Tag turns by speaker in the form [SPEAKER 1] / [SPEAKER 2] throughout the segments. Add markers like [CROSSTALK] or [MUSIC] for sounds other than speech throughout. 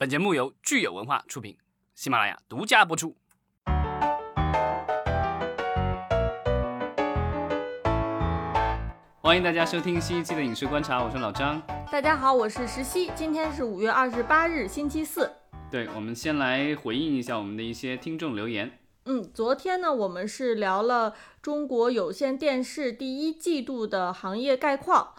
[SPEAKER 1] 本节目由聚友文化出品，喜马拉雅独家播出。欢迎大家收听新一期的影视观察，我是老张。
[SPEAKER 2] 大家好，我是石溪，今天是五月二十八日，星期四。
[SPEAKER 1] 对，我们先来回应一下我们的一些听众留言。
[SPEAKER 2] 嗯，昨天呢，我们是聊了中国有线电视第一季度的行业概况。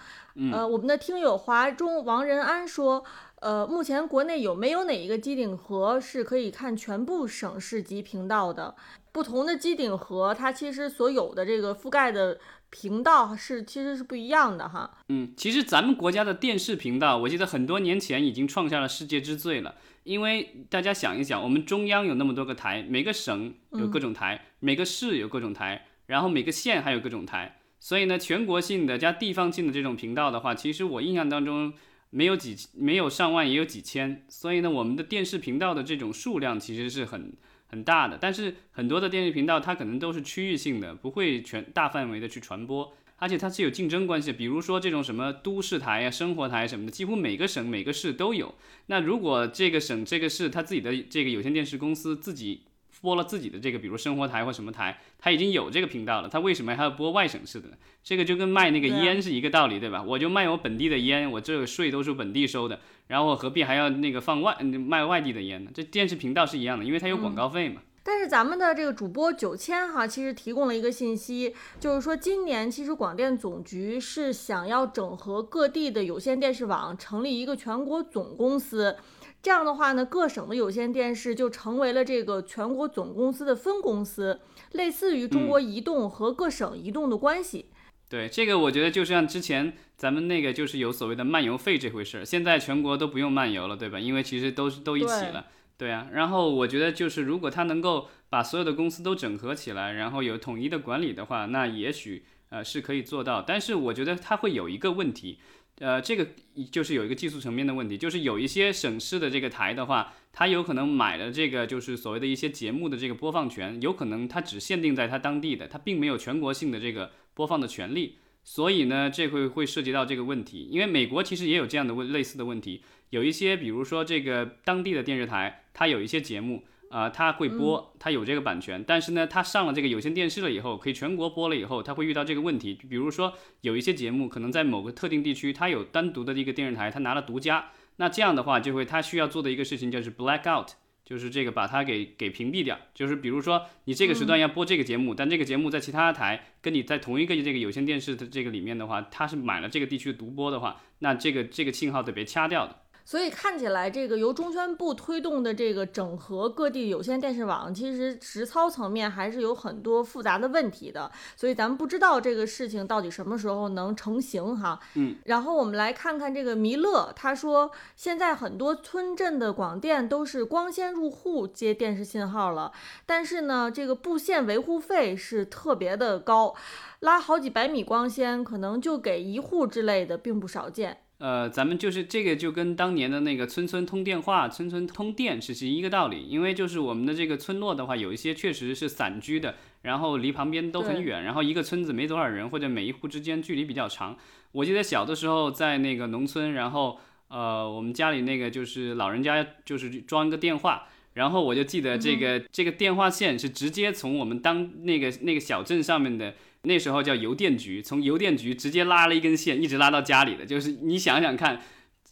[SPEAKER 2] 呃，我们的听友华中王仁安说，呃，目前国内有没有哪一个机顶盒是可以看全部省市级频道的？不同的机顶盒，它其实所有的这个覆盖的频道是其实是不一样的哈。
[SPEAKER 1] 嗯，其实咱们国家的电视频道，我记得很多年前已经创下了世界之最了。因为大家想一想，我们中央有那么多个台，每个省有各种台，每个市有各种台，然后每个县还有各种台，所以呢，全国性的加地方性的这种频道的话，其实我印象当中没有几没有上万也有几千，所以呢，我们的电视频道的这种数量其实是很很大的，但是很多的电视频道它可能都是区域性的，不会全大范围的去传播。而且它是有竞争关系，比如说这种什么都市台啊、生活台什么的，几乎每个省、每个市都有。那如果这个省、这个市它自己的这个有线电视公司自己播了自己的这个，比如生活台或什么台，他已经有这个频道了，他为什么还要播外省市的呢？这个就跟卖那个烟是一个道理，对吧？我就卖我本地的烟，我这个税都是本地收的，然后我何必还要那个放外卖外地的烟呢？这电视频道是一样的，因为它有广告费嘛。
[SPEAKER 2] 但是咱们的这个主播九千哈，其实提供了一个信息，就是说今年其实广电总局是想要整合各地的有线电视网，成立一个全国总公司。这样的话呢，各省的有线电视就成为了这个全国总公司的分公司，类似于中国移动和各省移动的关系。
[SPEAKER 1] 对，这个我觉得就像之前咱们那个就是有所谓的漫游费这回事，现在全国都不用漫游了，对吧？因为其实都是都一起了。对啊，然后我觉得就是如果他能够把所有的公司都整合起来，然后有统一的管理的话，那也许呃是可以做到。但是我觉得它会有一个问题，呃，这个就是有一个技术层面的问题，就是有一些省市的这个台的话，它有可能买了这个就是所谓的一些节目的这个播放权，有可能它只限定在它当地的，它并没有全国性的这个播放的权利。所以呢，这会会涉及到这个问题，因为美国其实也有这样的问类似的问题，有一些比如说这个当地的电视台，它有一些节目，啊，它会播，它有这个版权，但是呢，它上了这个有线电视了以后，可以全国播了以后，它会遇到这个问题，比如说有一些节目可能在某个特定地区，它有单独的一个电视台，它拿了独家，那这样的话就会它需要做的一个事情就是 black out。就是这个把它给给屏蔽掉，就是比如说你这个时段要播这个节目，但这个节目在其他台跟你在同一个这个有线电视的这个里面的话，它是买了这个地区的独播的话，那这个这个信号得被掐掉的。
[SPEAKER 2] 所以看起来，这个由中宣部推动的这个整合各地有线电视网，其实实操层面还是有很多复杂的问题的。所以咱们不知道这个事情到底什么时候能成型哈。
[SPEAKER 1] 嗯。
[SPEAKER 2] 然后我们来看看这个弥勒，他说现在很多村镇的广电都是光纤入户接电视信号了，但是呢，这个布线维护费是特别的高，拉好几百米光纤可能就给一户之类的，并不少见。
[SPEAKER 1] 呃，咱们就是这个，就跟当年的那个村村通电话、村村通电是是一个道理。因为就是我们的这个村落的话，有一些确实是散居的，然后离旁边都很远，然后一个村子没多少人，或者每一户之间距离比较长。我记得小的时候在那个农村，然后呃，我们家里那个就是老人家就是装一个电话，然后我就记得这个这个电话线是直接从我们当那个那个小镇上面的。那时候叫邮电局，从邮电局直接拉了一根线，一直拉到家里的，就是你想想看，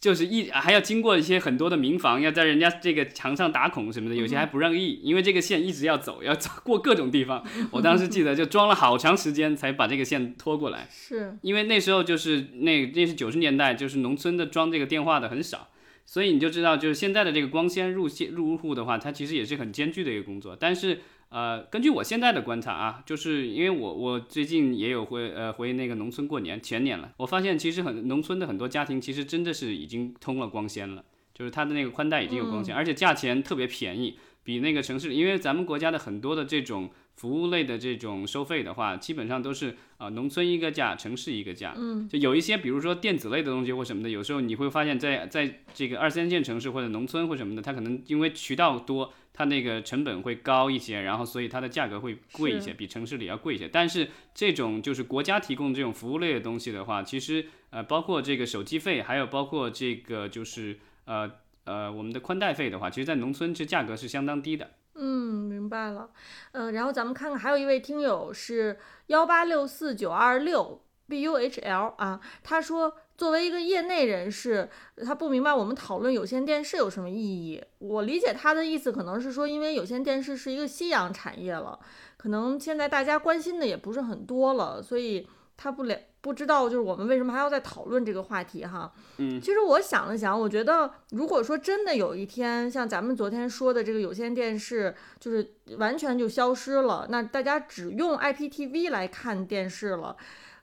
[SPEAKER 1] 就是一还要经过一些很多的民房，要在人家这个墙上打孔什么的，有些还不让意，因为这个线一直要走，要走过各种地方。[LAUGHS] 我当时记得就装了好长时间才把这个线拖过来，
[SPEAKER 2] 是
[SPEAKER 1] 因为那时候就是那那是九十年代，就是农村的装这个电话的很少，所以你就知道，就是现在的这个光纤入线入户的话，它其实也是很艰巨的一个工作，但是。呃，根据我现在的观察啊，就是因为我我最近也有回呃回那个农村过年，前年了，我发现其实很农村的很多家庭其实真的是已经通了光纤了，就是它的那个宽带已经有光纤，而且价钱特别便宜，比那个城市，因为咱们国家的很多的这种服务类的这种收费的话，基本上都是啊农村一个价，城市一个价，
[SPEAKER 2] 嗯，
[SPEAKER 1] 就有一些比如说电子类的东西或什么的，有时候你会发现在在这个二三线城市或者农村或什么的，它可能因为渠道多。它那个成本会高一些，然后所以它的价格会贵一些，比城市里要贵一些。但是这种就是国家提供这种服务类的东西的话，其实呃包括这个手机费，还有包括这个就是呃呃我们的宽带费的话，其实，在农村这价格是相当低的。
[SPEAKER 2] 嗯，明白了。嗯，然后咱们看看，还有一位听友是幺八六四九二六 b u h l 啊，他说。作为一个业内人士，他不明白我们讨论有线电视有什么意义。我理解他的意思，可能是说，因为有线电视是一个夕阳产业了，可能现在大家关心的也不是很多了，所以他不了不知道，就是我们为什么还要再讨论这个话题哈。
[SPEAKER 1] 嗯，
[SPEAKER 2] 其实我想了想，我觉得如果说真的有一天，像咱们昨天说的这个有线电视，就是完全就消失了，那大家只用 IPTV 来看电视了，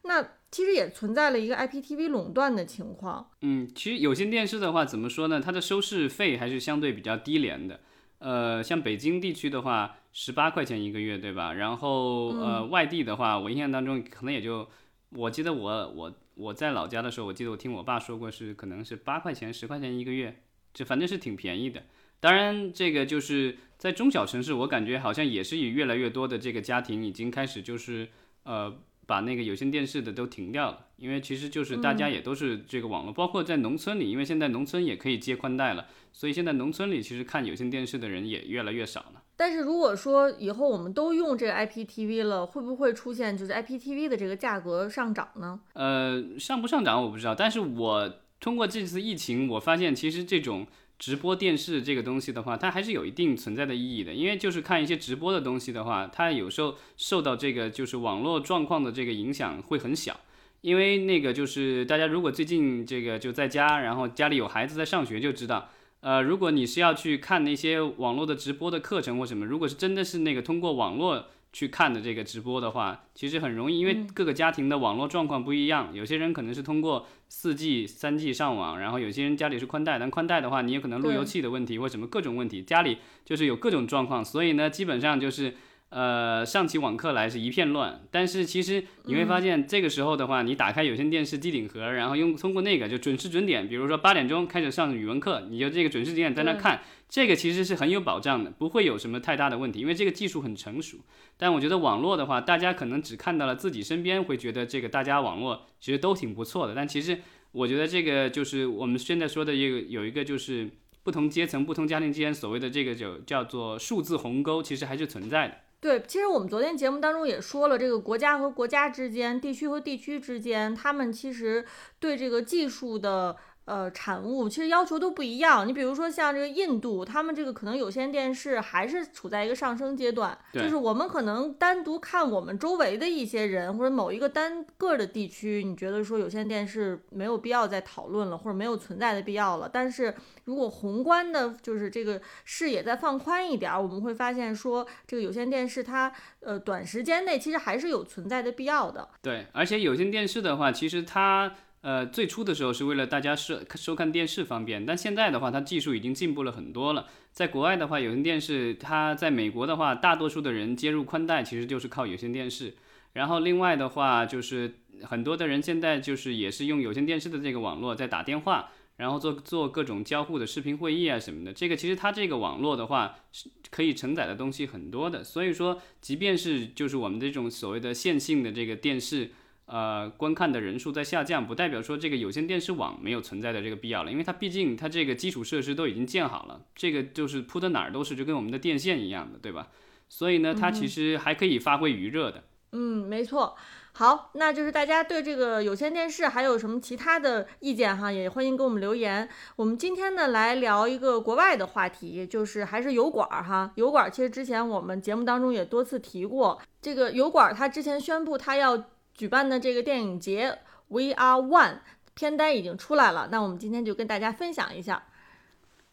[SPEAKER 2] 那。其实也存在了一个 IPTV 垄断的情况。
[SPEAKER 1] 嗯，其实有线电视的话，怎么说呢？它的收视费还是相对比较低廉的。呃，像北京地区的话，十八块钱一个月，对吧？然后呃，外地的话，我印象当中可能也就，我记得我我我在老家的时候，我记得我听我爸说过是可能是八块钱十块钱一个月，这反正是挺便宜的。当然，这个就是在中小城市，我感觉好像也是有越来越多的这个家庭已经开始就是呃。把那个有线电视的都停掉了，因为其实就是大家也都是这个网络，包括在农村里，因为现在农村也可以接宽带了，所以现在农村里其实看有线电视的人也越来越少了。
[SPEAKER 2] 但是如果说以后我们都用这个 IPTV 了，会不会出现就是 IPTV 的这个价格上涨呢？
[SPEAKER 1] 呃，上不上涨我不知道，但是我通过这次疫情，我发现其实这种。直播电视这个东西的话，它还是有一定存在的意义的，因为就是看一些直播的东西的话，它有时候受到这个就是网络状况的这个影响会很小，因为那个就是大家如果最近这个就在家，然后家里有孩子在上学就知道，呃，如果你是要去看那些网络的直播的课程或什么，如果是真的是那个通过网络。去看的这个直播的话，其实很容易，因为各个家庭的网络状况不一样，有些人可能是通过四 G、三 G 上网，然后有些人家里是宽带，但宽带的话，你有可能路由器的问题或什么各种问题，家里就是有各种状况，所以呢，基本上就是。呃，上起网课来是一片乱，但是其实你会发现，这个时候的话，你打开有线电视机顶盒，然后用通过那个就准时准点，比如说八点钟开始上语文课，你就这个准时准点在那看，这个其实是很有保障的，不会有什么太大的问题，因为这个技术很成熟。但我觉得网络的话，大家可能只看到了自己身边会觉得这个大家网络其实都挺不错的，但其实我觉得这个就是我们现在说的一个有一个就是不同阶层、不同家庭之间所谓的这个就叫做数字鸿沟，其实还是存在的。
[SPEAKER 2] 对，其实我们昨天节目当中也说了，这个国家和国家之间、地区和地区之间，他们其实对这个技术的。呃，产物其实要求都不一样。你比如说像这个印度，他们这个可能有线电视还是处在一个上升阶段。就是我们可能单独看我们周围的一些人或者某一个单个的地区，你觉得说有线电视没有必要再讨论了，或者没有存在的必要了。但是如果宏观的，就是这个视野再放宽一点，我们会发现说这个有线电视它呃短时间内其实还是有存在的必要的。
[SPEAKER 1] 对，而且有线电视的话，其实它。呃，最初的时候是为了大家收收看电视方便，但现在的话，它技术已经进步了很多了。在国外的话，有线电视，它在美国的话，大多数的人接入宽带其实就是靠有线电视。然后另外的话，就是很多的人现在就是也是用有线电视的这个网络在打电话，然后做做各种交互的视频会议啊什么的。这个其实它这个网络的话是可以承载的东西很多的。所以说，即便是就是我们这种所谓的线性的这个电视。呃，观看的人数在下降，不代表说这个有线电视网没有存在的这个必要了，因为它毕竟它这个基础设施都已经建好了，这个就是铺的哪儿都是，就跟我们的电线一样的，对吧？所以呢，它其实还可以发挥余热的。
[SPEAKER 2] 嗯，没错。好，那就是大家对这个有线电视还有什么其他的意见哈，也欢迎给我们留言。我们今天呢来聊一个国外的话题，就是还是油管哈。油管其实之前我们节目当中也多次提过，这个油管它之前宣布它要。举办的这个电影节 We Are One 片单已经出来了，那我们今天就跟大家分享一下。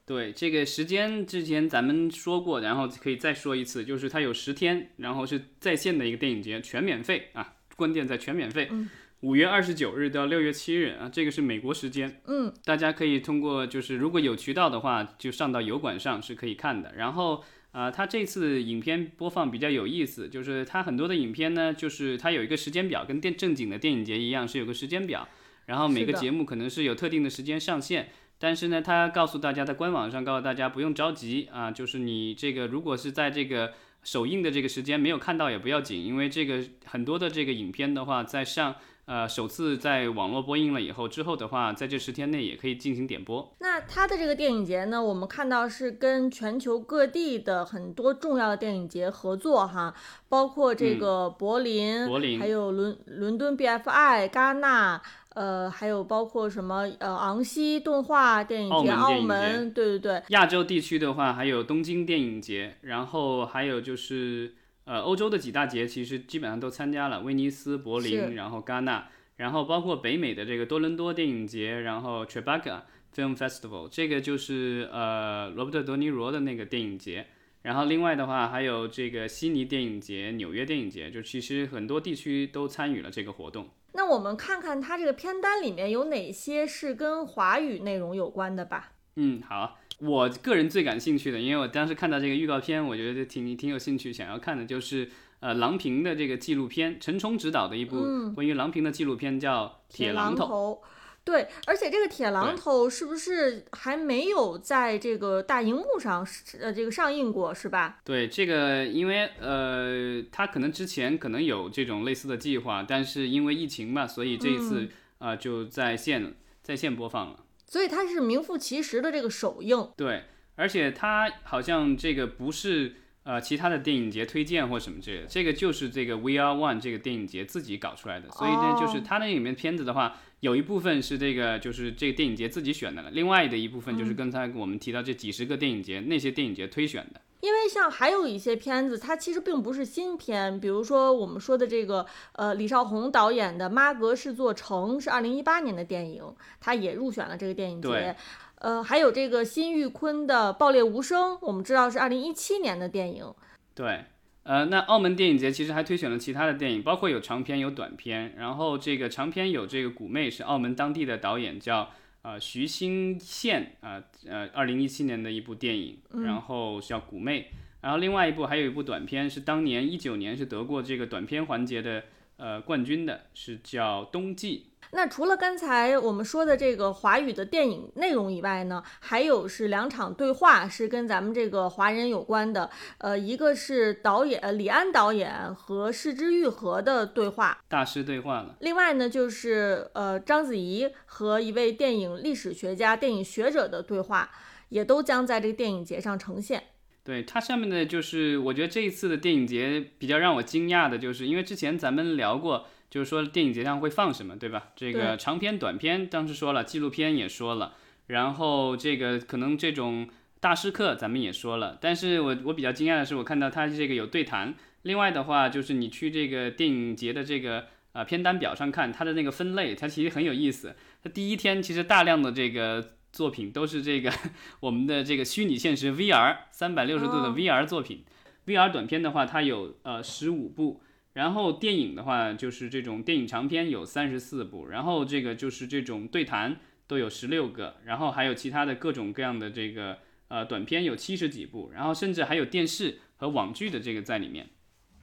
[SPEAKER 1] 对这个时间之前咱们说过，然后可以再说一次，就是它有十天，然后是在线的一个电影节，全免费啊，关键在全免费。五月二十九日到六月七日啊，这个是美国时间。
[SPEAKER 2] 嗯，
[SPEAKER 1] 大家可以通过就是如果有渠道的话，就上到油管上是可以看的。然后。啊，它这次影片播放比较有意思，就是它很多的影片呢，就是它有一个时间表，跟电正经的电影节一样，是有个时间表，然后每个节目可能是有特定的时间上线，但是呢，它告诉大家在官网上告诉大家不用着急啊，就是你这个如果是在这个首映的这个时间没有看到也不要紧，因为这个很多的这个影片的话，在上呃首次在网络播映了以后，之后的话，在这十天内也可以进行点播。
[SPEAKER 2] 那它的这个电影节呢，我们看到是跟全球各地的很多重要的电影节合作哈，包括这个柏林，
[SPEAKER 1] 柏林，
[SPEAKER 2] 还有伦伦敦 BFI、戛纳。呃，还有包括什么呃，昂西动画电影节、澳门，对对对。
[SPEAKER 1] 亚洲地区的话，还有东京电影节，然后还有就是呃，欧洲的几大节其实基本上都参加了，威尼斯、柏林，然后戛纳，然后包括北美的这个多伦多电影节，然后 Tribeca Film Festival，这个就是呃罗伯特·德尼罗的那个电影节。然后另外的话，还有这个悉尼电影节、纽约电影节，就其实很多地区都参与了这个活动。
[SPEAKER 2] 那我们看看它这个片单里面有哪些是跟华语内容有关的吧。
[SPEAKER 1] 嗯，好，我个人最感兴趣的，因为我当时看到这个预告片，我觉得挺挺有兴趣，想要看的就是呃郎平的这个纪录片，陈冲执导的一部关于郎平的纪录片，叫《铁榔
[SPEAKER 2] 头》。对，而且这个铁榔头是不是还没有在这个大荧幕上呃这个上映过是吧？
[SPEAKER 1] 对，这个因为呃他可能之前可能有这种类似的计划，但是因为疫情嘛，所以这一次啊就在线在线播放了。
[SPEAKER 2] 所以它是名副其实的这个首映。
[SPEAKER 1] 对，而且它好像这个不是。呃，其他的电影节推荐或什么之类的，这个就是这个 We Are One 这个电影节自己搞出来的，所以呢，就是它那里面片子的话，有一部分是这个就是这个电影节自己选的了，另外的一部分就是刚才我们提到这几十个电影节那些电影节推选的。
[SPEAKER 2] 因为像还有一些片子，它其实并不是新片，比如说我们说的这个呃李少红导演的《妈阁是座城》是二零一八年的电影，它也入选了这个电影节。呃，还有这个辛玉坤的《爆裂无声》，我们知道是二零一七年的电影。
[SPEAKER 1] 对，呃，那澳门电影节其实还推选了其他的电影，包括有长片有短片。然后这个长片有这个《古妹》，是澳门当地的导演叫呃徐新宪啊，呃，二零一七年的一部电影，然后叫《古妹》。然后另外一部还有一部短片，是当年一九年是得过这个短片环节的呃冠军的，是叫《冬季》。
[SPEAKER 2] 那除了刚才我们说的这个华语的电影内容以外呢，还有是两场对话是跟咱们这个华人有关的。呃，一个是导演李安导演和市之愈合的对话，
[SPEAKER 1] 大师对话了。
[SPEAKER 2] 另外呢，就是呃章子怡和一位电影历史学家、电影学者的对话，也都将在这个电影节上呈现。
[SPEAKER 1] 对它上面的就是，我觉得这一次的电影节比较让我惊讶的，就是因为之前咱们聊过。就是说电影节上会放什么，对吧？这个长片、短片，当时说了，纪录片也说了，然后这个可能这种大师课咱们也说了。但是我我比较惊讶的是，我看到它这个有对谈。另外的话，就是你去这个电影节的这个呃片单表上看，它的那个分类，它其实很有意思。它第一天其实大量的这个作品都是这个 [LAUGHS] 我们的这个虚拟现实 VR 三百六十度的 VR 作品。VR 短片的话，它有呃十五部。然后电影的话，就是这种电影长片有三十四部，然后这个就是这种对谈都有十六个，然后还有其他的各种各样的这个呃短片有七十几部，然后甚至还有电视和网剧的这个在里面。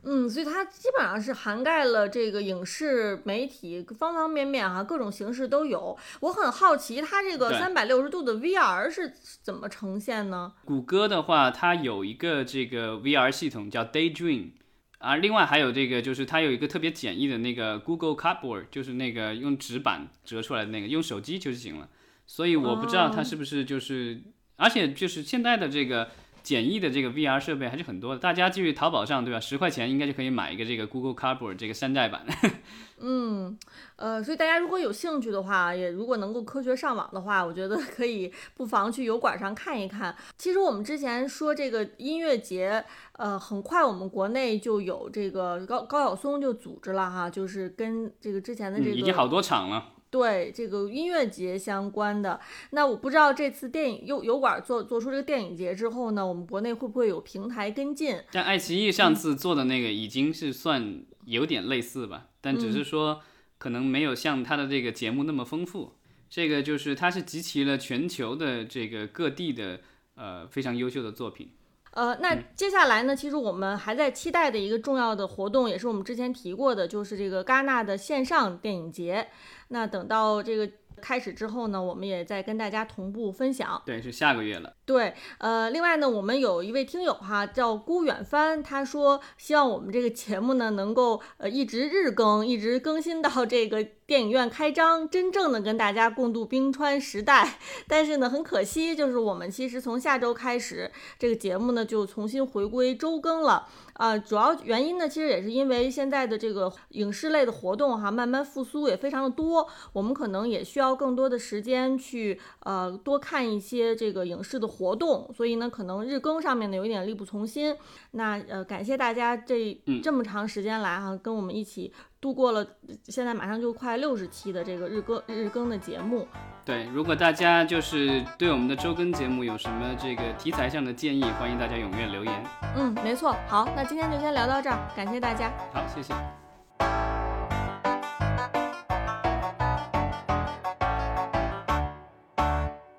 [SPEAKER 2] 嗯，所以它基本上是涵盖了这个影视媒体方方面面哈，各种形式都有。我很好奇，它这个三百六十度的 VR 是怎么呈现呢？
[SPEAKER 1] 谷歌的话，它有一个这个 VR 系统叫 Daydream。啊，另外还有这个，就是它有一个特别简易的那个 Google Cardboard，就是那个用纸板折出来的那个，用手机就行了。所以我不知道它是不是就是，而且就是现在的这个。简易的这个 VR 设备还是很多的，大家去淘宝上，对吧？十块钱应该就可以买一个这个 Google Cardboard 这个山寨版。[LAUGHS]
[SPEAKER 2] 嗯，呃，所以大家如果有兴趣的话，也如果能够科学上网的话，我觉得可以不妨去油管上看一看。其实我们之前说这个音乐节，呃，很快我们国内就有这个高高晓松就组织了哈，就是跟这个之前的这个
[SPEAKER 1] 已经好多场了。
[SPEAKER 2] 对这个音乐节相关的，那我不知道这次电影油油管做做出这个电影节之后呢，我们国内会不会有平台跟进？
[SPEAKER 1] 像爱奇艺上次做的那个已经是算有点类似吧，但只是说可能没有像它的这个节目那么丰富。这个就是它是集齐了全球的这个各地的呃非常优秀的作品。
[SPEAKER 2] 呃，那接下来呢？其实我们还在期待的一个重要的活动，也是我们之前提过的，就是这个戛纳的线上电影节。那等到这个开始之后呢，我们也在跟大家同步分享。
[SPEAKER 1] 对，是下个月了。
[SPEAKER 2] 对，呃，另外呢，我们有一位听友哈，叫孤远帆，他说希望我们这个节目呢能够呃一直日更，一直更新到这个电影院开张，真正的跟大家共度冰川时代。[LAUGHS] 但是呢，很可惜，就是我们其实从下周开始，这个节目呢就重新回归周更了。啊，主要原因呢，其实也是因为现在的这个影视类的活动哈，慢慢复苏也非常的多，我们可能也需要更多的时间去呃多看一些这个影视的活动，所以呢，可能日更上面呢有一点力不从心。那呃，感谢大家这这么长时间来哈，跟我们一起。度过了现在马上就快六十期的这个日更日更的节目。
[SPEAKER 1] 对，如果大家就是对我们的周更节目有什么这个题材上的建议，欢迎大家踊跃留言。
[SPEAKER 2] 嗯，没错。好，那今天就先聊到这儿，感谢大家。
[SPEAKER 1] 好，谢谢。